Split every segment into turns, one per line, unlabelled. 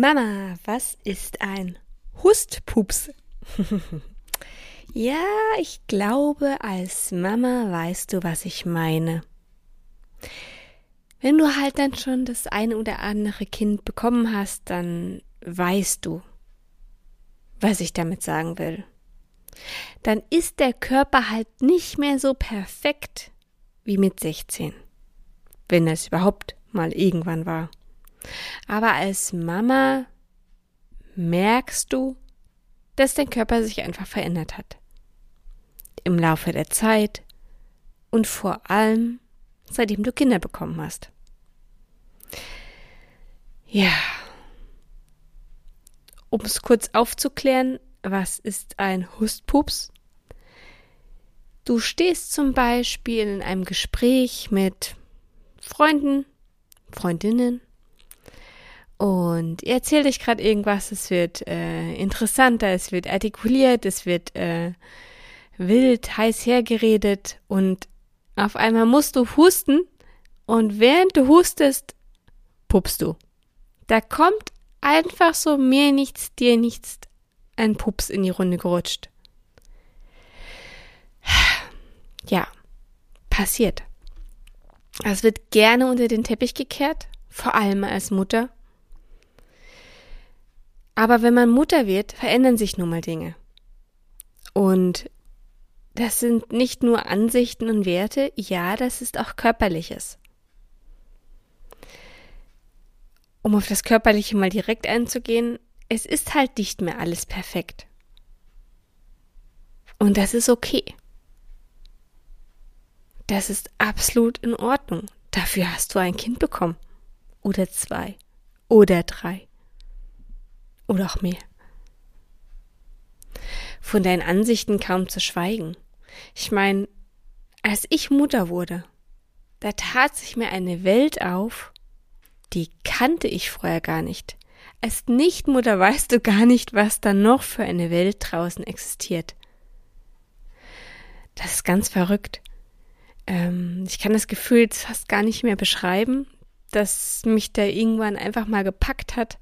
Mama, was ist ein Hustpups? ja, ich glaube, als Mama weißt du, was ich meine. Wenn du halt dann schon das eine oder andere Kind bekommen hast, dann weißt du, was ich damit sagen will. Dann ist der Körper halt nicht mehr so perfekt wie mit 16. Wenn es überhaupt mal irgendwann war. Aber als Mama merkst du, dass dein Körper sich einfach verändert hat. Im Laufe der Zeit und vor allem seitdem du Kinder bekommen hast. Ja. Um es kurz aufzuklären, was ist ein Hustpups? Du stehst zum Beispiel in einem Gespräch mit Freunden, Freundinnen und ihr erzählt euch gerade irgendwas, es wird äh, interessanter, es wird artikuliert, es wird äh, wild, heiß hergeredet und auf einmal musst du husten und während du hustest, pupst du. Da kommt einfach so mir nichts, dir nichts ein Pups in die Runde gerutscht. Ja, passiert. Es wird gerne unter den Teppich gekehrt, vor allem als Mutter. Aber wenn man Mutter wird, verändern sich nun mal Dinge. Und das sind nicht nur Ansichten und Werte, ja, das ist auch körperliches. Um auf das Körperliche mal direkt einzugehen, es ist halt nicht mehr alles perfekt. Und das ist okay. Das ist absolut in Ordnung. Dafür hast du ein Kind bekommen. Oder zwei. Oder drei. Oder auch mehr. Von deinen Ansichten kaum zu schweigen. Ich meine, als ich Mutter wurde, da tat sich mir eine Welt auf, die kannte ich vorher gar nicht. Als Nichtmutter weißt du gar nicht, was da noch für eine Welt draußen existiert. Das ist ganz verrückt. Ähm, ich kann das Gefühl jetzt fast gar nicht mehr beschreiben, dass mich da irgendwann einfach mal gepackt hat,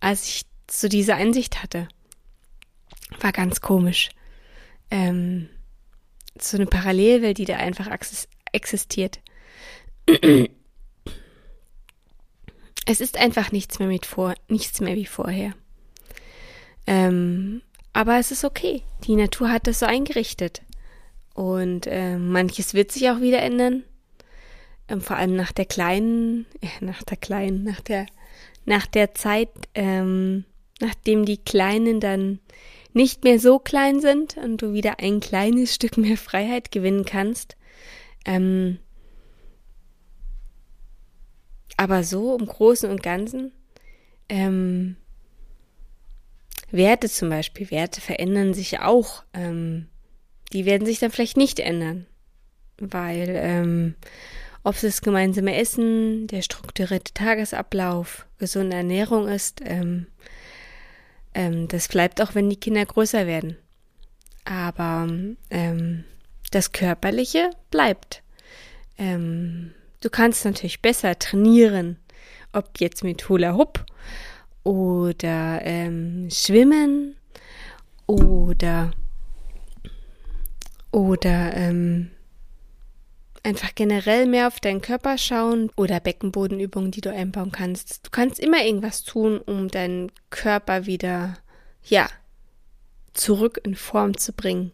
als ich so diese Einsicht hatte. War ganz komisch. Ähm, so eine Parallelwelt, die da einfach existiert. Es ist einfach nichts mehr mit vor, nichts mehr wie vorher. Ähm, aber es ist okay. Die Natur hat das so eingerichtet. Und äh, manches wird sich auch wieder ändern. Ähm, vor allem nach der kleinen, äh, nach der kleinen, nach der, nach der Zeit, ähm, nachdem die Kleinen dann nicht mehr so klein sind und du wieder ein kleines Stück mehr Freiheit gewinnen kannst. Ähm, aber so im Großen und Ganzen, ähm, Werte zum Beispiel, Werte verändern sich auch. Ähm, die werden sich dann vielleicht nicht ändern, weil ähm, ob es das gemeinsame Essen, der strukturierte Tagesablauf, gesunde Ernährung ist, ähm, ähm, das bleibt auch, wenn die Kinder größer werden. Aber ähm, das Körperliche bleibt. Ähm, du kannst natürlich besser trainieren, ob jetzt mit Hula Hoop oder ähm, Schwimmen oder oder ähm, einfach generell mehr auf deinen Körper schauen oder Beckenbodenübungen, die du einbauen kannst. Du kannst immer irgendwas tun, um deinen Körper wieder, ja, zurück in Form zu bringen.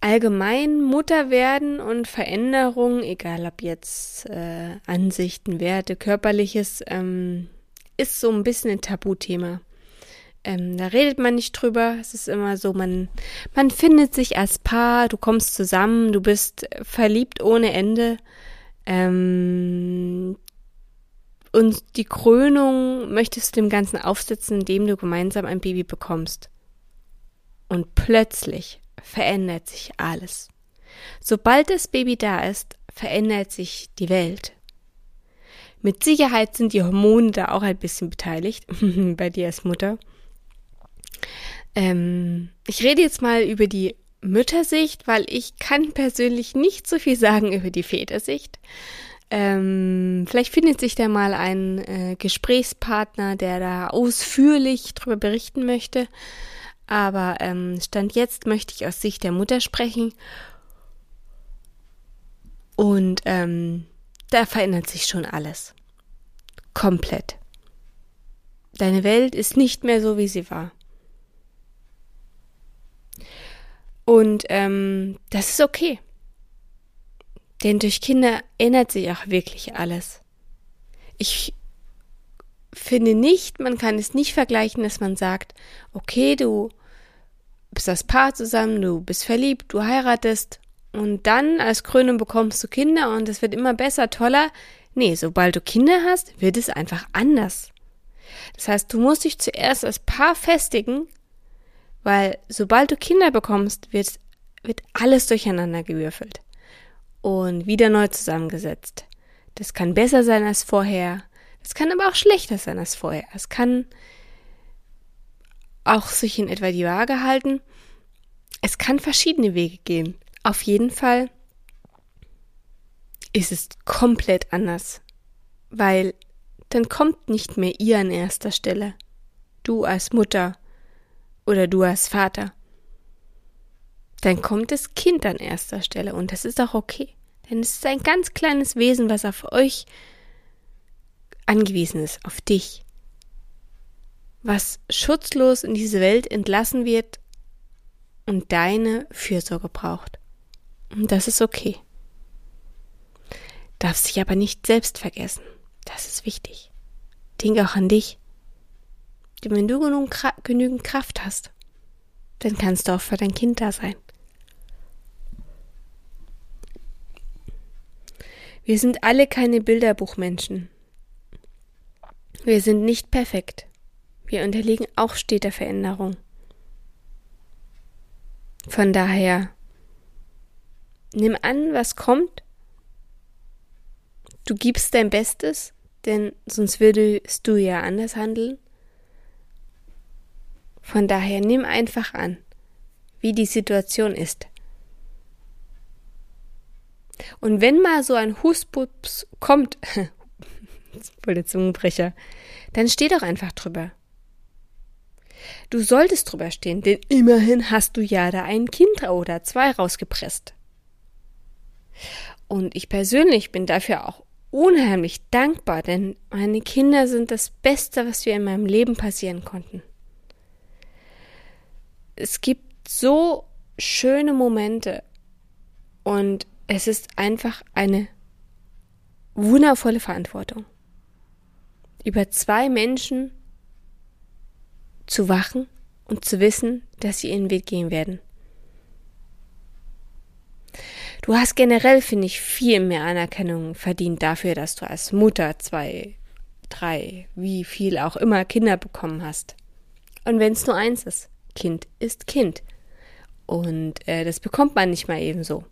Allgemein Mutter werden und Veränderungen, egal ob jetzt äh, Ansichten, Werte, körperliches, ähm, ist so ein bisschen ein Tabuthema. Ähm, da redet man nicht drüber. Es ist immer so, man, man findet sich als Paar, du kommst zusammen, du bist verliebt ohne Ende. Ähm, und die Krönung möchtest du dem Ganzen aufsetzen, indem du gemeinsam ein Baby bekommst. Und plötzlich verändert sich alles. Sobald das Baby da ist, verändert sich die Welt. Mit Sicherheit sind die Hormone da auch ein bisschen beteiligt, bei dir als Mutter. Ähm, ich rede jetzt mal über die Müttersicht, weil ich kann persönlich nicht so viel sagen über die Vätersicht. Ähm, vielleicht findet sich da mal ein äh, Gesprächspartner, der da ausführlich darüber berichten möchte. Aber ähm, Stand jetzt möchte ich aus Sicht der Mutter sprechen. Und ähm, da verändert sich schon alles. Komplett. Deine Welt ist nicht mehr so, wie sie war. Und ähm, das ist okay. Denn durch Kinder ändert sich auch wirklich alles. Ich finde nicht, man kann es nicht vergleichen, dass man sagt, okay, du bist das Paar zusammen, du bist verliebt, du heiratest und dann als Krönung bekommst du Kinder und es wird immer besser, toller. Nee, sobald du Kinder hast, wird es einfach anders. Das heißt, du musst dich zuerst als Paar festigen, weil sobald du Kinder bekommst, wird, wird alles durcheinander gewürfelt und wieder neu zusammengesetzt. Das kann besser sein als vorher. Das kann aber auch schlechter sein als vorher. Es kann auch sich in etwa die Waage halten. Es kann verschiedene Wege gehen. Auf jeden Fall ist es komplett anders, weil dann kommt nicht mehr ihr an erster Stelle. Du als Mutter oder du als Vater dann kommt das Kind an erster Stelle und das ist auch okay. Denn es ist ein ganz kleines Wesen, was auf euch angewiesen ist, auf dich. Was schutzlos in diese Welt entlassen wird und deine Fürsorge braucht. Und das ist okay. Darfst dich aber nicht selbst vergessen. Das ist wichtig. Denk auch an dich. Denn wenn du genügend Kraft hast, dann kannst du auch für dein Kind da sein. Wir sind alle keine Bilderbuchmenschen. Wir sind nicht perfekt. Wir unterliegen auch steter Veränderung. Von daher, nimm an, was kommt. Du gibst dein Bestes, denn sonst würdest du ja anders handeln. Von daher nimm einfach an, wie die Situation ist. Und wenn mal so ein Huspups kommt, voll der Zungenbrecher, dann steh doch einfach drüber. Du solltest drüber stehen, denn immerhin hast du ja da ein Kind oder zwei rausgepresst. Und ich persönlich bin dafür auch unheimlich dankbar, denn meine Kinder sind das Beste, was mir in meinem Leben passieren konnten. Es gibt so schöne Momente und es ist einfach eine wundervolle Verantwortung, über zwei Menschen zu wachen und zu wissen, dass sie ihren Weg gehen werden. Du hast generell, finde ich, viel mehr Anerkennung verdient dafür, dass du als Mutter zwei, drei, wie viel auch immer Kinder bekommen hast. Und wenn es nur eins ist, Kind ist Kind. Und äh, das bekommt man nicht mal ebenso.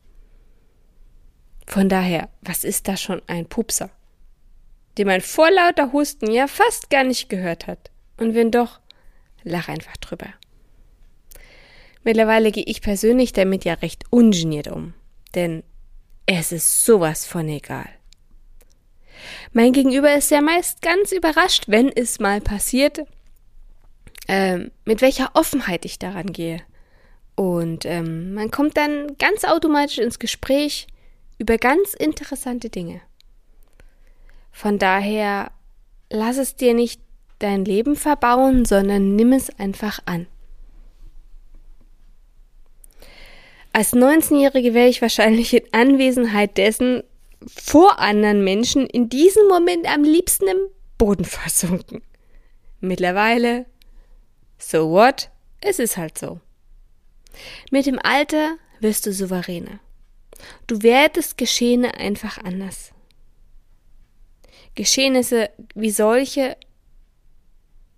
Von daher, was ist da schon ein Pupser? Den man vor lauter Husten ja fast gar nicht gehört hat. Und wenn doch, lach einfach drüber. Mittlerweile gehe ich persönlich damit ja recht ungeniert um. Denn es ist sowas von egal. Mein Gegenüber ist ja meist ganz überrascht, wenn es mal passiert, ähm, mit welcher Offenheit ich daran gehe. Und ähm, man kommt dann ganz automatisch ins Gespräch, über ganz interessante Dinge. Von daher lass es dir nicht dein Leben verbauen, sondern nimm es einfach an. Als 19-Jährige wäre ich wahrscheinlich in Anwesenheit dessen vor anderen Menschen in diesem Moment am liebsten im Boden versunken. Mittlerweile So what? Es ist halt so. Mit dem Alter wirst du souveräner. Du wertest Geschehene einfach anders. Geschehnisse wie solche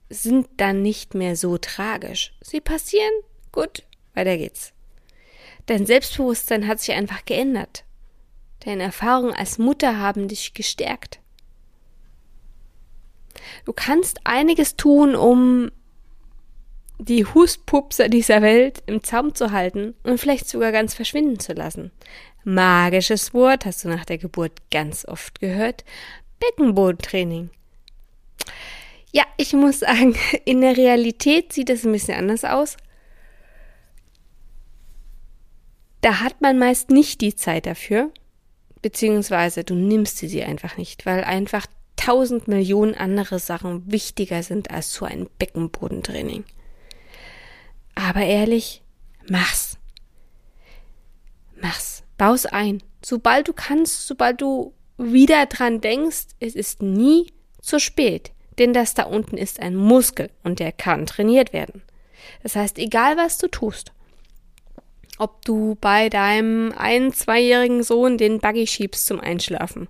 sind dann nicht mehr so tragisch. Sie passieren, gut, weiter geht's. Dein Selbstbewusstsein hat sich einfach geändert. Deine Erfahrungen als Mutter haben dich gestärkt. Du kannst einiges tun, um die Hustpupser dieser Welt im Zaum zu halten und vielleicht sogar ganz verschwinden zu lassen. Magisches Wort hast du nach der Geburt ganz oft gehört. Beckenbodentraining. Ja, ich muss sagen, in der Realität sieht es ein bisschen anders aus. Da hat man meist nicht die Zeit dafür, beziehungsweise du nimmst sie, einfach nicht, weil einfach tausend Millionen andere Sachen wichtiger sind als so ein Beckenbodentraining. Aber ehrlich, mach's. Mach's. Bau's ein. Sobald du kannst, sobald du wieder dran denkst, es ist nie zu spät. Denn das da unten ist ein Muskel und der kann trainiert werden. Das heißt, egal was du tust, ob du bei deinem ein-, zweijährigen Sohn den Buggy schiebst zum Einschlafen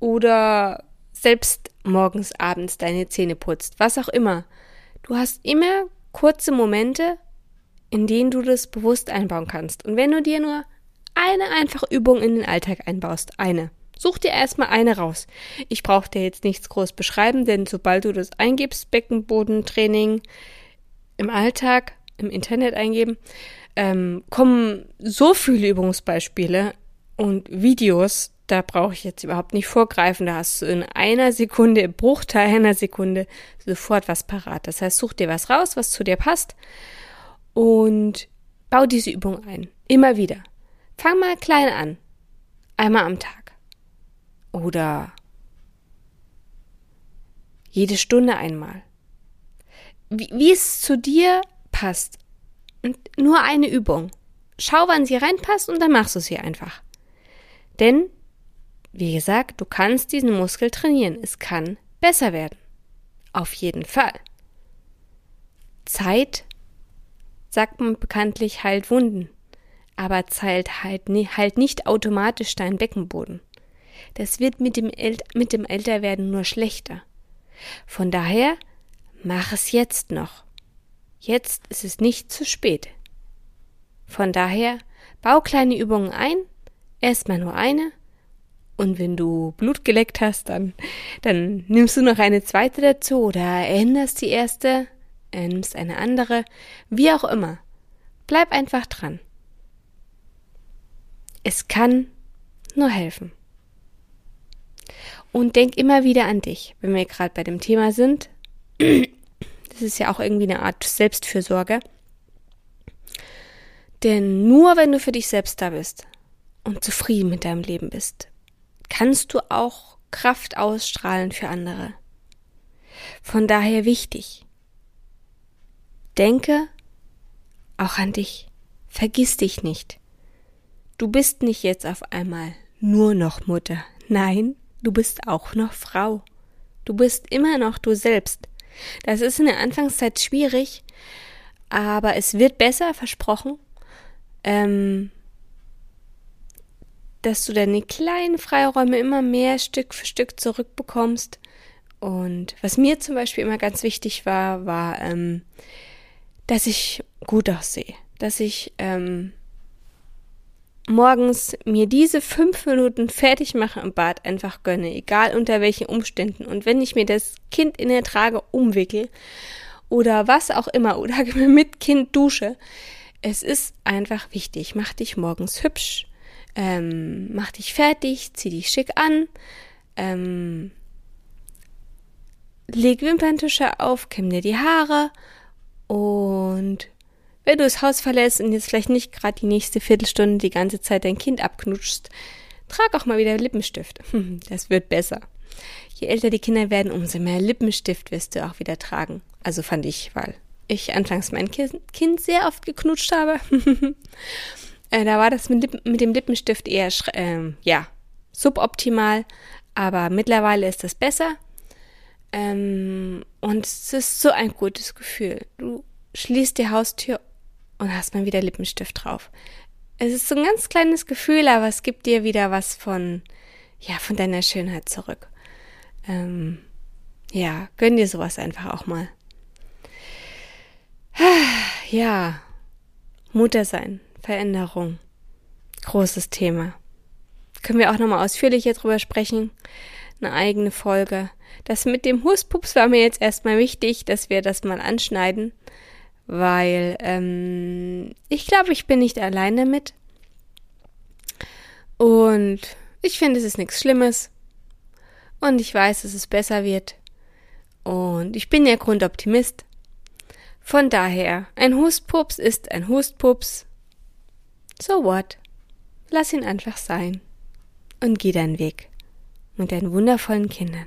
oder selbst morgens, abends deine Zähne putzt, was auch immer. Du hast immer kurze Momente, in denen du das bewusst einbauen kannst. Und wenn du dir nur eine einfache Übung in den Alltag einbaust, eine, such dir erstmal eine raus. Ich brauche dir jetzt nichts groß beschreiben, denn sobald du das eingibst, Beckenbodentraining im Alltag, im Internet eingeben, ähm, kommen so viele Übungsbeispiele und Videos, da brauche ich jetzt überhaupt nicht vorgreifen. Da hast du in einer Sekunde, im Bruchteil einer Sekunde sofort was parat. Das heißt, such dir was raus, was zu dir passt und bau diese Übung ein. Immer wieder. Fang mal klein an. Einmal am Tag. Oder jede Stunde einmal. Wie, wie es zu dir passt. Und nur eine Übung. Schau, wann sie reinpasst und dann machst du sie einfach. Denn, wie gesagt, du kannst diesen Muskel trainieren. Es kann besser werden. Auf jeden Fall. Zeit, sagt man bekanntlich, heilt Wunden. Aber Zeit heilt, heilt nicht automatisch deinen Beckenboden. Das wird mit dem, mit dem Älterwerden nur schlechter. Von daher, mach es jetzt noch. Jetzt ist es nicht zu spät. Von daher, bau kleine Übungen ein, erstmal nur eine, und wenn du Blut geleckt hast, dann, dann nimmst du noch eine zweite dazu oder änderst die erste, äh, nimmst eine andere, wie auch immer. Bleib einfach dran. Es kann nur helfen. Und denk immer wieder an dich, wenn wir gerade bei dem Thema sind. Das ist ja auch irgendwie eine Art Selbstfürsorge. Denn nur wenn du für dich selbst da bist und zufrieden mit deinem Leben bist, kannst du auch Kraft ausstrahlen für andere. Von daher wichtig. Denke auch an dich. Vergiss dich nicht. Du bist nicht jetzt auf einmal nur noch Mutter. Nein, du bist auch noch Frau. Du bist immer noch du selbst. Das ist in der Anfangszeit schwierig, aber es wird besser, versprochen. Ähm, dass du deine kleinen Freiräume immer mehr Stück für Stück zurückbekommst. Und was mir zum Beispiel immer ganz wichtig war, war, ähm, dass ich gut aussehe, dass ich ähm, morgens mir diese fünf Minuten fertig mache im Bad einfach gönne, egal unter welchen Umständen. Und wenn ich mir das Kind in der Trage umwickel oder was auch immer oder mit Kind dusche, es ist einfach wichtig. Mach dich morgens hübsch, ähm, mach dich fertig, zieh dich schick an, ähm, leg Wimperntusche auf, kämm dir die Haare und wenn du das Haus verlässt und jetzt vielleicht nicht gerade die nächste Viertelstunde die ganze Zeit dein Kind abknutschst, trag auch mal wieder Lippenstift. Das wird besser. Je älter die Kinder werden, umso mehr Lippenstift wirst du auch wieder tragen. Also fand ich, weil ich anfangs mein Kind sehr oft geknutscht habe. äh, da war das mit, Lippen, mit dem Lippenstift eher, äh, ja, suboptimal. Aber mittlerweile ist das besser. Ähm, und es ist so ein gutes Gefühl. Du schließt die Haustür und hast mal wieder Lippenstift drauf. Es ist so ein ganz kleines Gefühl, aber es gibt dir wieder was von, ja, von deiner Schönheit zurück. Ähm, ja, gönn dir sowas einfach auch mal. Ja, Mutter sein, Veränderung, großes Thema. Können wir auch nochmal ausführlicher drüber sprechen? Eine eigene Folge. Das mit dem Huspups war mir jetzt erstmal wichtig, dass wir das mal anschneiden, weil ähm, ich glaube, ich bin nicht allein damit. Und ich finde, es ist nichts Schlimmes. Und ich weiß, dass es besser wird. Und ich bin ja Grundoptimist. Von daher, ein Hustpups ist ein Hustpups. So what? Lass ihn einfach sein. Und geh deinen Weg. Mit deinen wundervollen Kindern.